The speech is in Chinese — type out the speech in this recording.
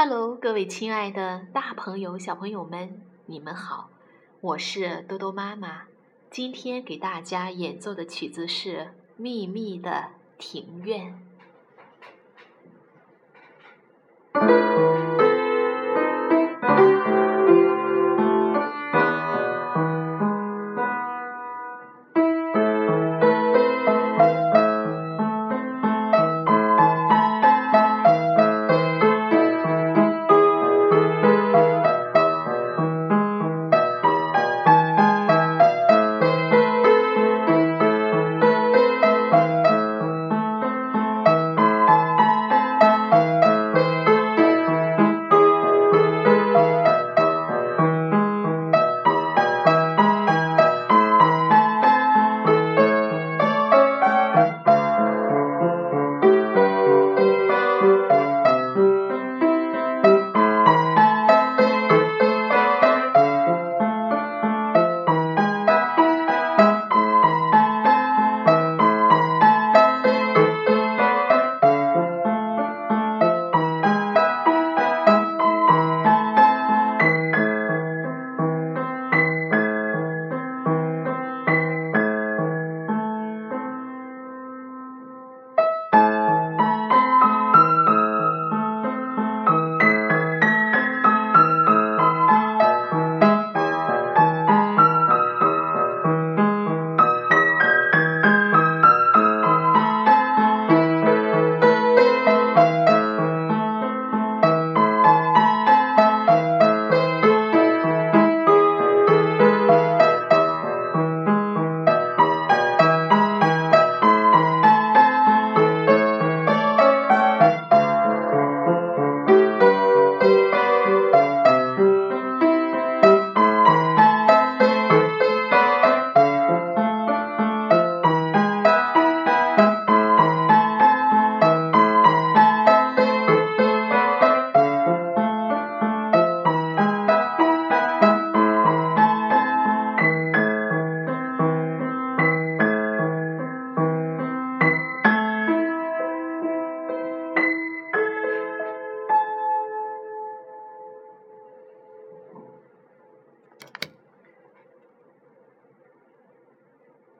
哈喽各位亲爱的大朋友小朋友们你们好我是多多妈妈。今天给大家演奏的曲子是秘密的庭院。